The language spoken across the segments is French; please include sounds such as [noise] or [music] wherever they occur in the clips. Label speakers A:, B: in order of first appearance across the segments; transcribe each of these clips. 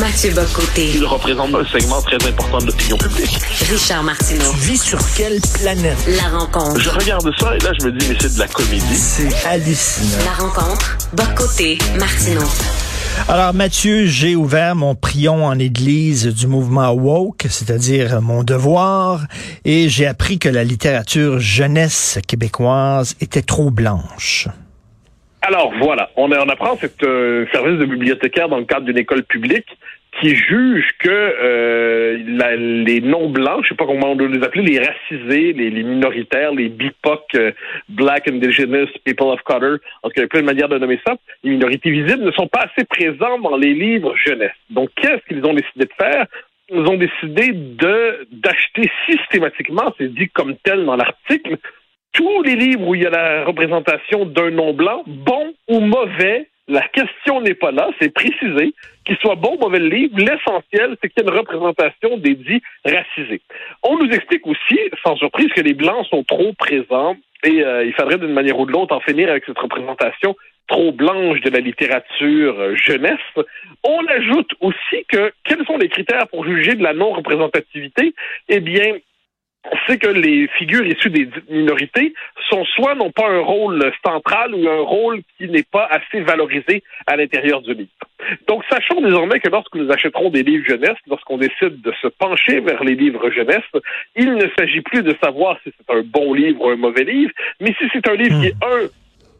A: Mathieu Bocoté.
B: Il représente un segment très important de l'opinion publique.
A: Richard Martineau.
C: Tu vis sur quelle planète?
A: La rencontre.
B: Je regarde ça et là, je me dis, mais c'est de la comédie.
C: C'est hallucinant.
A: La rencontre. Bocoté. Martineau.
C: Alors Mathieu, j'ai ouvert mon prion en église du mouvement woke, c'est-à-dire mon devoir, et j'ai appris que la littérature jeunesse québécoise était trop blanche.
B: Alors voilà, on, on apprend cet euh, service de bibliothécaire dans le cadre d'une école publique qui juge que euh, la, les non-blancs, je sais pas comment on doit les appeler, les racisés, les, les minoritaires, les BIPOC, euh, Black Indigenous People of Color, en tout cas, il y a plein de manières de nommer ça, les minorités visibles ne sont pas assez présents dans les livres jeunesse. Donc, qu'est-ce qu'ils ont décidé de faire? Ils ont décidé de d'acheter systématiquement, c'est dit comme tel dans l'article, tous les livres où il y a la représentation d'un non-blanc, bon ou mauvais, la question n'est pas là, c'est précisé. Qu'il soit bon ou mauvais livre, l'essentiel, c'est qu'il y ait une représentation des dits racisés. On nous explique aussi, sans surprise, que les Blancs sont trop présents et euh, il faudrait d'une manière ou de l'autre en finir avec cette représentation trop blanche de la littérature euh, jeunesse. On ajoute aussi que quels sont les critères pour juger de la non-représentativité? Eh bien, c'est que les figures issues des minorités sont soit n'ont pas un rôle central ou un rôle qui n'est pas assez valorisé à l'intérieur du livre. Donc, sachons désormais que lorsque nous achèterons des livres jeunesse, lorsqu'on décide de se pencher vers les livres jeunesse, il ne s'agit plus de savoir si c'est un bon livre ou un mauvais livre, mais si c'est un livre qui est un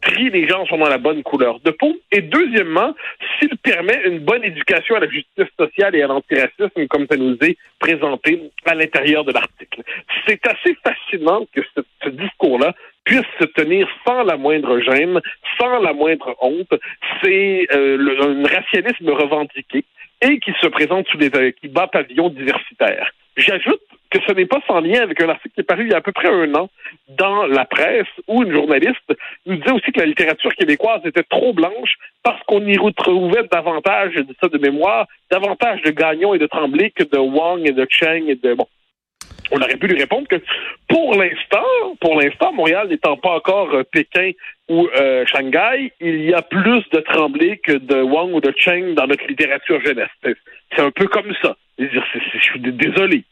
B: trie les gens sont dans la bonne couleur de peau. Et deuxièmement, s'il permet une bonne éducation à la justice sociale et à l'antiracisme, comme ça nous est présenté à l'intérieur de l'article. C'est assez fascinant que ce, discours-là puisse se tenir sans la moindre gêne, sans la moindre honte. C'est euh, un racialisme revendiqué et qui se présente sous les qui bat pavillon diversitaire. J'ajoute que ce n'est pas sans lien avec un article qui est paru il y a à peu près un an dans la presse où une journaliste nous disait aussi que la littérature québécoise était trop blanche parce qu'on y retrouvait davantage, de mémoire, davantage de Gagnon et de Tremblay que de Wang et de Cheng et de bon. On aurait pu lui répondre que pour l'instant, pour l'instant, Montréal n'étant pas encore euh, Pékin ou euh, Shanghai, il y a plus de Tremblay que de Wang ou de Cheng dans notre littérature jeunesse. C'est un peu comme ça. Je suis désolé.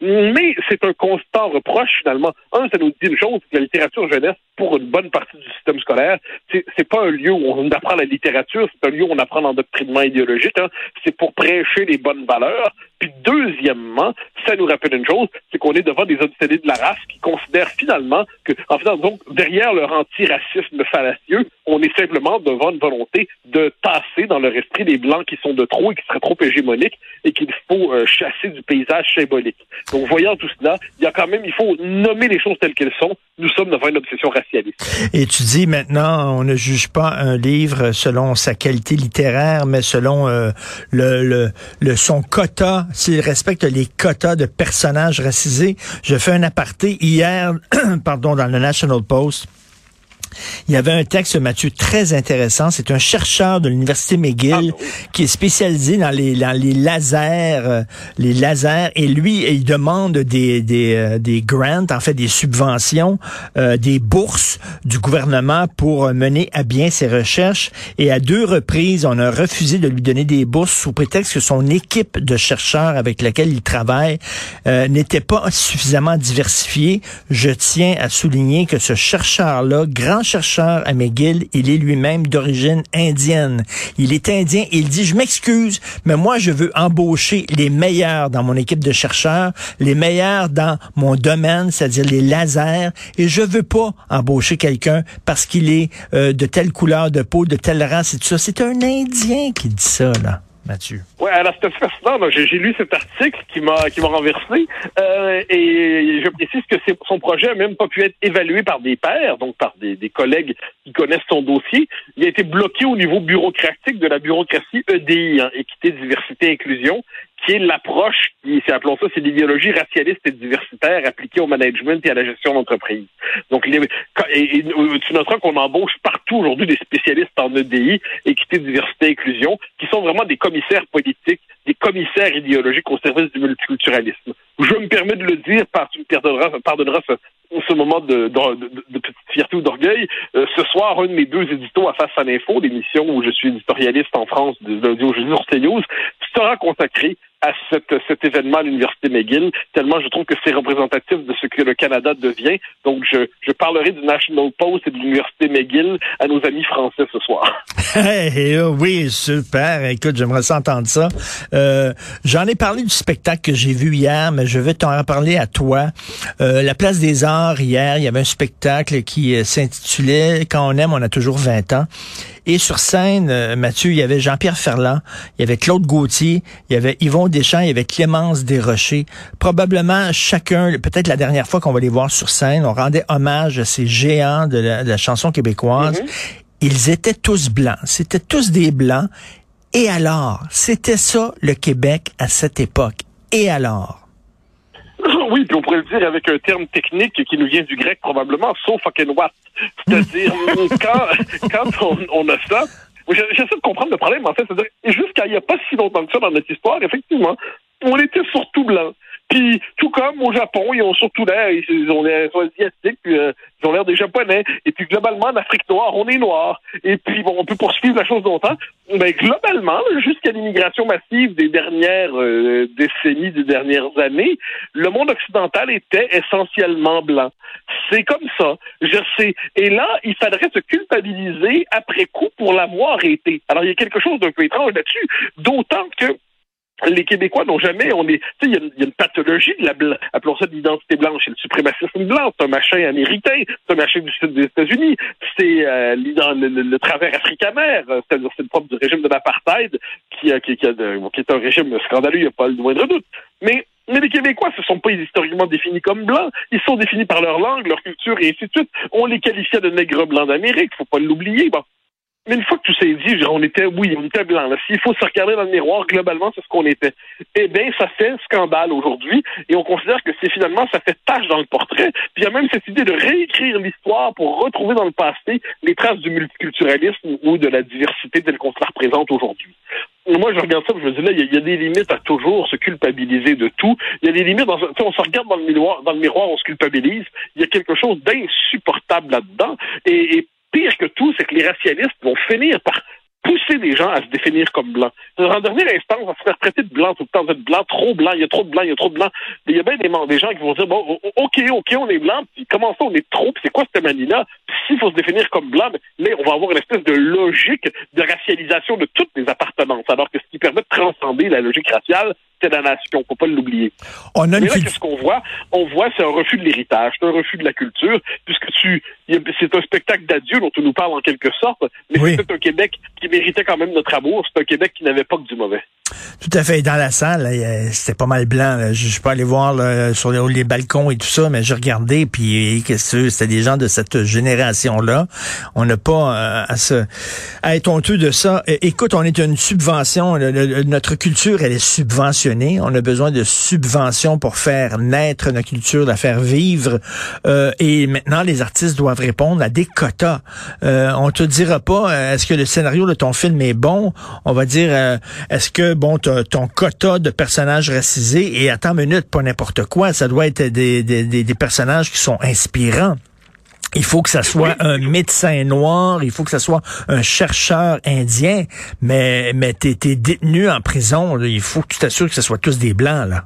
B: Mais c'est un constant reproche, finalement. Un, ça nous dit une chose, que la littérature jeunesse, pour une bonne partie du système scolaire, c'est pas un lieu où on apprend la littérature, c'est un lieu où on apprend l'endoctrinement idéologique. Hein. C'est pour prêcher les bonnes valeurs. Puis deuxièmement, ça nous rappelle une chose, c'est qu'on est devant des obsédés de la race qui considèrent finalement que, en fait, donc, derrière leur antiracisme fallacieux, on est simplement devant une volonté de tasser dans leur esprit les blancs qui sont de trop et qui seraient trop hégémoniques et qu'il faut euh, chasser du paysage symbolique. Donc, voyant tout cela, il y a quand même, il faut nommer les choses telles qu'elles sont. Nous sommes devant une obsession racialiste.
C: Et tu dis maintenant, on ne juge pas un livre selon sa qualité littéraire, mais selon euh, le, le, le, son quota, s'il respecte les quotas de personnages racisés. Je fais un aparté hier, [clears throat] pardon, dans le National Post. Il y avait un texte, Mathieu, très intéressant. C'est un chercheur de l'université McGill ah, qui est spécialisé dans les, dans les lasers, euh, les lasers. Et lui, il demande des, des, euh, des grants, en fait, des subventions, euh, des bourses du gouvernement pour mener à bien ses recherches. Et à deux reprises, on a refusé de lui donner des bourses sous prétexte que son équipe de chercheurs avec laquelle il travaille n'était pas suffisamment diversifiée. Je tiens à souligner que ce chercheur-là, grand chercheur à McGill, il est lui-même d'origine indienne. Il est indien et il dit, je m'excuse, mais moi, je veux embaucher les meilleurs dans mon équipe de chercheurs, les meilleurs dans mon domaine, c'est-à-dire les lasers, et je veux pas embaucher quelqu'un parce qu'il est euh, de telle couleur de peau, de telle race et tout ça. C'est un Indien qui dit ça, là. Mathieu.
B: Oui, alors c'était fascinant. J'ai lu cet article qui m'a qui m'a renversé euh, et je précise que son projet n'a même pas pu être évalué par des pairs, donc par des, des, collègues qui connaissent son dossier. Il a été bloqué au niveau bureaucratique de la bureaucratie EDI, hein, équité, diversité, inclusion, qui est l'approche, qui, appelons ça, c'est l'idéologie racialiste et diversitaire appliquée au management et à la gestion d'entreprise. Donc, les, et, tu noteras qu'on embauche partout aujourd'hui des spécialistes en EDI, équité, diversité, inclusion, qui sont vraiment des commissaires politiques, des commissaires idéologiques au service du multiculturalisme. Je me permets de le dire, parce tu me pardonneras, pardonneras ce, ce moment de, de, de, petite fierté ou d'orgueil. Euh, ce soir, un de mes deux éditos à Face à l'info, l'émission où je suis éditorialiste en France de l'audio jeudi sur CNews, sera consacré à cet événement à l'Université McGill, tellement je trouve que c'est représentatif de ce que le Canada devient. Donc, je, parlerai du National Post et de l'Université McGill à nos amis français ce soir. [laughs]
C: Oh oui, super. Écoute, j'aimerais s'entendre ça. Euh, J'en ai parlé du spectacle que j'ai vu hier, mais je vais t'en reparler à toi. Euh, la Place des Arts, hier, il y avait un spectacle qui euh, s'intitulait Quand on aime, on a toujours 20 ans. Et sur scène, euh, Mathieu, il y avait Jean-Pierre Ferland, il y avait Claude Gauthier, il y avait Yvon Deschamps, il y avait Clémence Desrochers. Probablement chacun, peut-être la dernière fois qu'on va les voir sur scène, on rendait hommage à ces géants de la, chanson québécoise. Mm-hmm. Ils étaient tous blancs. C'était tous des blancs. Et alors, c'était ça le Québec à cette époque. Et alors?
B: Oui, puis on pourrait le dire avec un terme technique qui nous vient du grec probablement, so fucking what. C'est-à-dire, [laughs] quand, quand on, a ça, j'essaie de comprendre le problème, en fait, c'est-à-dire, jusqu'à il n'y a pas si longtemps que ça dans notre histoire, effectivement, on était surtout blancs. Puis tout comme au Japon, ils ont surtout l'air, ils ont l'air asiatiques, euh, ils ont l'air des Japonais. Et puis globalement, en Afrique noire, on est noir. Et puis bon, on peut poursuivre la chose longtemps. Mais globalement, jusqu'à l'immigration massive des dernières euh, décennies, des dernières années, le monde occidental était essentiellement blanc. C'est comme ça. Je sais. Et là, il faudrait se culpabiliser après coup pour l'avoir été. Alors il y a quelque chose d'un peu étrange là-dessus, d'autant que les Québécois n'ont jamais, on est, il y, a une pathologie de la, appelons ça de l'identité blanche, c'est le suprémacisme blanc, c'est un machin américain, c'est un machin du sud des États-Unis, c'est euh, le, travers africain-mère, c'est-à-dire c'est le propre du régime de l'apartheid, qui, qui, qui, qui, est un régime scandaleux, il n'y a pas le moindre doute. Mais les Québécois ne sont pas historiquement définis comme blancs. Ils sont définis par leur langue, leur culture et ainsi de suite. On les qualifiait de nègres blancs d'Amérique, faut pas l'oublier. Bon. Mais une fois que tout s'est dit, on était, oui, on était blanc. S'il faut se regarder dans le miroir, globalement, c'est ce qu'on était. Eh bien, ça fait scandale aujourd'hui, et on considère que c'est finalement, ça fait tâche dans le portrait. Puis il y a même cette idée de réécrire l'histoire pour retrouver dans le passé les traces du multiculturalisme ou de la diversité telle qu'on se la représente aujourd'hui. Moi, je regarde ça, je me dis là, il y, a des limites à toujours se culpabiliser de tout. Il y a des limites, dans, on se regarde dans le miroir, dans le miroir, on se culpabilise. Il y a quelque chose d'insupportable là-dedans. Et, et pire que tout, c'est que les racialistes vont finir par pousser les gens à se définir comme blancs. En dernière instance, on va se faire traiter de blanc tout le temps. Vous êtes blanc, trop blanc, il y a trop de blanc, il y a trop de blanc. Il y a bien des, gens qui vont dire, bon, OK, OK, on est blanc, puis comment ça, on est trop, c'est quoi cette manie-là? S'il faut se définir comme blanc, mais on va avoir une espèce de logique de racialisation de toutes les appartenances, alors que ce qui permet de transcender la logique raciale, c'est la nation, faut pas l'oublier. On a Mais là, qu'est-ce qu'on voit? On voit, c'est un refus de l'héritage, c'est un refus de la culture, puisque tu, c'est un spectacle d'adieu dont on nous parle en quelque sorte, mais c'est un Québec qui méritait quand même notre amour, c'est un Québec qui n'avait pas que du mauvais.
C: Tout à fait. Dans la salle, c'était pas mal blanc. Je, suis pas allé voir sur les, balcons et tout ça, mais j'ai regardé, puis c'était des gens de cette génération-là. On n'a pas euh, à, se, à être honteux de ça. Écoute, on est une subvention. notre culture, elle est subventionnée. On a besoin de subventions pour faire naître notre culture, la faire vivre. Euh, et maintenant, les artistes doivent répondre à des quotas. Euh, on te dira pas, est-ce que le scénario de ton film est bon? On va dire, est-ce que bon, ton quota de personnages racisés, et attends une minute, pas n'importe quoi, ça doit être des, des, des, personnages qui sont inspirants. Il faut que ça soit un médecin noir, il faut que ça soit un chercheur indien, mais, mais t'es es détenu en prison, il faut que tu t'assures que ce soit tous des blancs, là.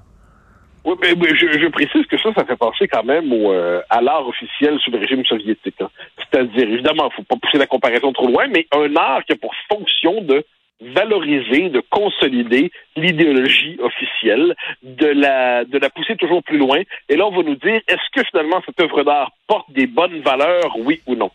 B: Oui, mais, je, précise que ça, ça fait penser quand même au, euh, à l'art officiel sous le régime soviétique. Hein. C'est-à-dire, évidemment, il faut pas pousser la comparaison trop loin, mais un art qui a pour fonction de valoriser, de consolider l'idéologie officielle, de la, de la pousser toujours plus loin. Et là, on va nous dire, est-ce que finalement cette œuvre d'art porte des bonnes valeurs, oui ou non?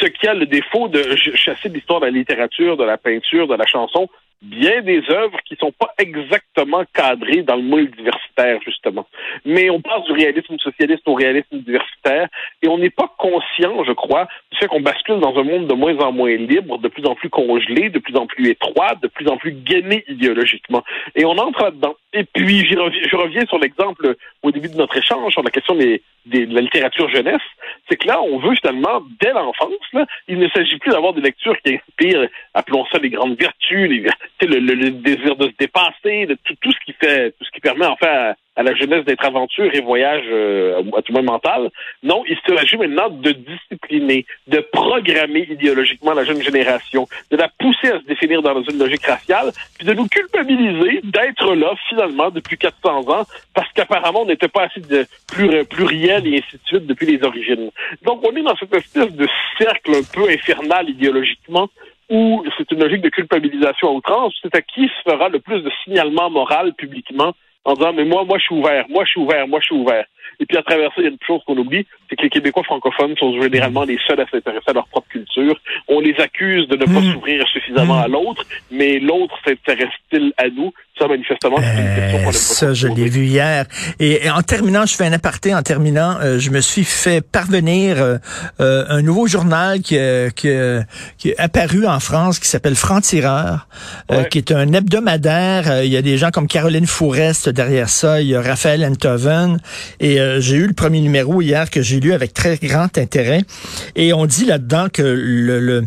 B: Ce qui a le défaut de chasser l'histoire de la littérature, de la peinture, de la chanson, bien des œuvres qui sont pas exactement cadrées dans le moule diversitaire, justement. Mais on passe du réalisme socialiste au réalisme diversitaire et on n'est pas conscient, je crois, du fait qu'on bascule dans un monde de moins en moins libre, de plus en plus congelé, de plus en plus étroit, de plus en plus gainé idéologiquement. Et on entre là-dedans. Et puis, je reviens sur l'exemple au début de notre échange sur la question des, de la littérature jeunesse, c'est que là, on veut finalement, dès l'enfance, il ne s'agit plus d'avoir des lectures qui inspirent, appelons ça les grandes vertus, les le, le, désir de se dépasser, de tout, ce qui fait, tout ce qui permet en fait à la jeunesse d'être aventure et voyage euh, à tout même mental. Non, il s'agit maintenant de discipliner, de programmer idéologiquement la jeune génération, de la pousser à se définir dans une logique raciale, puis de nous culpabiliser d'être là finalement depuis 400 ans parce qu'apparemment on n'était pas assez de plus pluriel et ainsi de suite depuis les origines. Donc on est dans cette espèce de cercle un peu infernal idéologiquement où c'est une logique de culpabilisation à outrance, c'est à qui se fera le plus de signalement moral publiquement en disant mais moi, moi je suis ouvert, moi je suis ouvert, moi je suis ouvert. Et puis à travers ça, il y a une chose qu'on oublie, c'est que les Québécois francophones sont généralement les seuls à s'intéresser à leur propre culture. On les accuse de ne pas hmm. s'ouvrir suffisamment à hmm. l'autre, mais l'autre s'intéresse-t-il à nous? Ça, manifestement, c'est une question qu'on
C: Ça, je l'ai vu hier. Et, en terminant, je fais un aparté en terminant, euh, je me suis fait parvenir euh, euh, un nouveau journal qui, qui, qui, est apparu en France, qui s'appelle Franc-Tireur, qui est un hebdomadaire. Il y a des gens comme Caroline Fourest derrière ça, il y a Raphaël Enthoven, et j'ai eu le premier numéro hier que j'ai lu avec très grand intérêt. Et on dit là-dedans que le, le,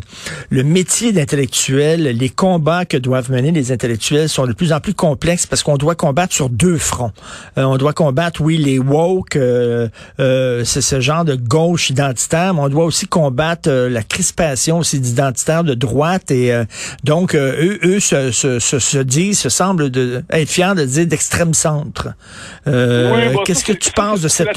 C: le métier d'intellectuel, les combats que doivent mener les intellectuels sont de plus en plus complexes parce qu'on doit combattre sur deux fronts. Euh, on doit combattre, oui, les woke, euh, euh, c'est ce genre de gauche identitaire, mais on doit aussi combattre la crispation aussi d'identitaires de droite. Et donc, eux, eux se, se, se, disent, se semblent de, être fiers de dire d'extrême centre. Qu'est-ce que tu penses de cette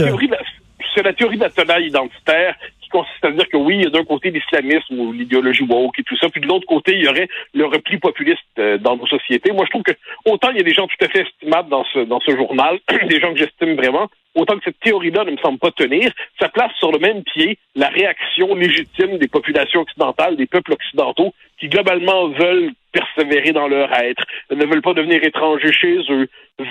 B: c'est la théorie nationale identitaire qui consiste à dire que oui, il y a d'un côté l'islamisme ou l'idéologie woke et tout ça, puis de l'autre côté, il y aurait le repli populiste euh, dans nos sociétés. Moi, je trouve que autant il y a des gens tout à fait estimables dans ce, dans ce journal, [clears throat] des gens que j'estime vraiment, autant que cette théorie-là ne me semble pas tenir, ça place sur le même pied la réaction légitime des populations occidentales, des peuples occidentaux, qui globalement veulent persévérer dans leur être, ne veulent pas devenir étrangers chez eux,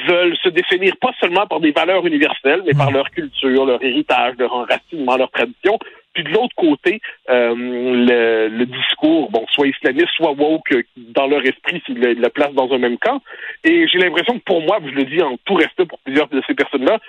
B: veulent se définir pas seulement par des valeurs universelles, mais par mmh. leur culture, leur héritage, leur enracinement, leur tradition. Puis de l'autre côté, euh, le, le, discours, bon, soit islamiste, soit woke, dans leur esprit, s'ils le, le placent dans un même camp. Et j'ai l'impression que pour moi, je le dis en tout respect pour plusieurs de ces personnes-là,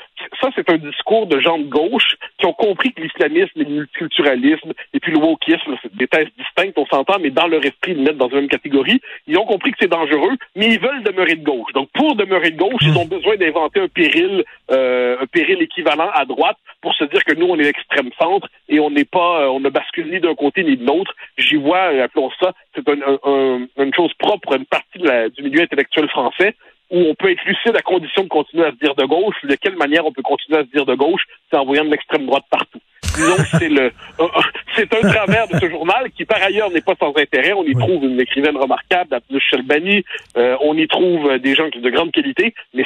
B: ça, c'est un discours de gens de gauche qui ont compris que l'islamisme, le multiculturalisme et puis le wokisme, c'est des thèses distinctes, on s'entend, mais dans leur esprit, ils le mettent dans une même catégorie. Ils ont compris que c'est dangereux, mais ils veulent demeurer de gauche. Donc, pour demeurer de gauche, ils ont besoin d'inventer un péril, euh, un péril équivalent à droite pour se dire que nous, on est l'extrême centre et on n'est pas, euh, on ne bascule ni d'un côté ni de l'autre. J'y vois, euh, appelons ça, c'est une chose propre à une partie du milieu intellectuel français où on peut être lucide à condition de continuer à se dire de gauche. De quelle manière on peut continuer à se dire de gauche C'est en voyant de l'extrême droite partout. Disons c'est le, [laughs] c'est un travers de ce journal qui par ailleurs n'est pas sans intérêt. On y trouve une écrivaine remarquable, Abdou Shelbani. Euh, on y trouve des gens de grande qualité, mais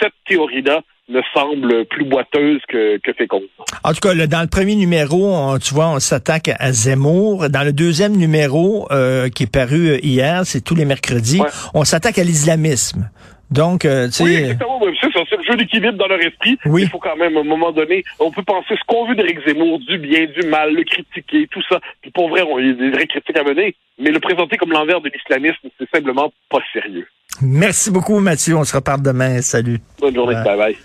B: cette théorie-là me semble plus boiteuse que, que féconde.
C: En tout cas, dans le premier numéro, tu vois, on s'attaque à Zemmour. Dans le deuxième numéro, euh, qui est paru euh, hier, c'est tous les mercredis, on s'attaque à l'islamisme. Donc, euh, tu sais...
B: Oui, exactement. C'est le jeu d'équilibre dans leur esprit. Oui. Il faut quand même, à un moment donné, on peut penser ce qu'on veut d'Éric Zemmour, du bien, du mal, le critiquer, tout ça. Puis pour vrai, il y a des vraies critiques à mener. Mais le présenter comme l'envers de l'islamisme, c'est simplement pas sérieux.
C: Merci beaucoup, Mathieu. On se reparle demain. Salut.
B: Bonne journée. bye. bye.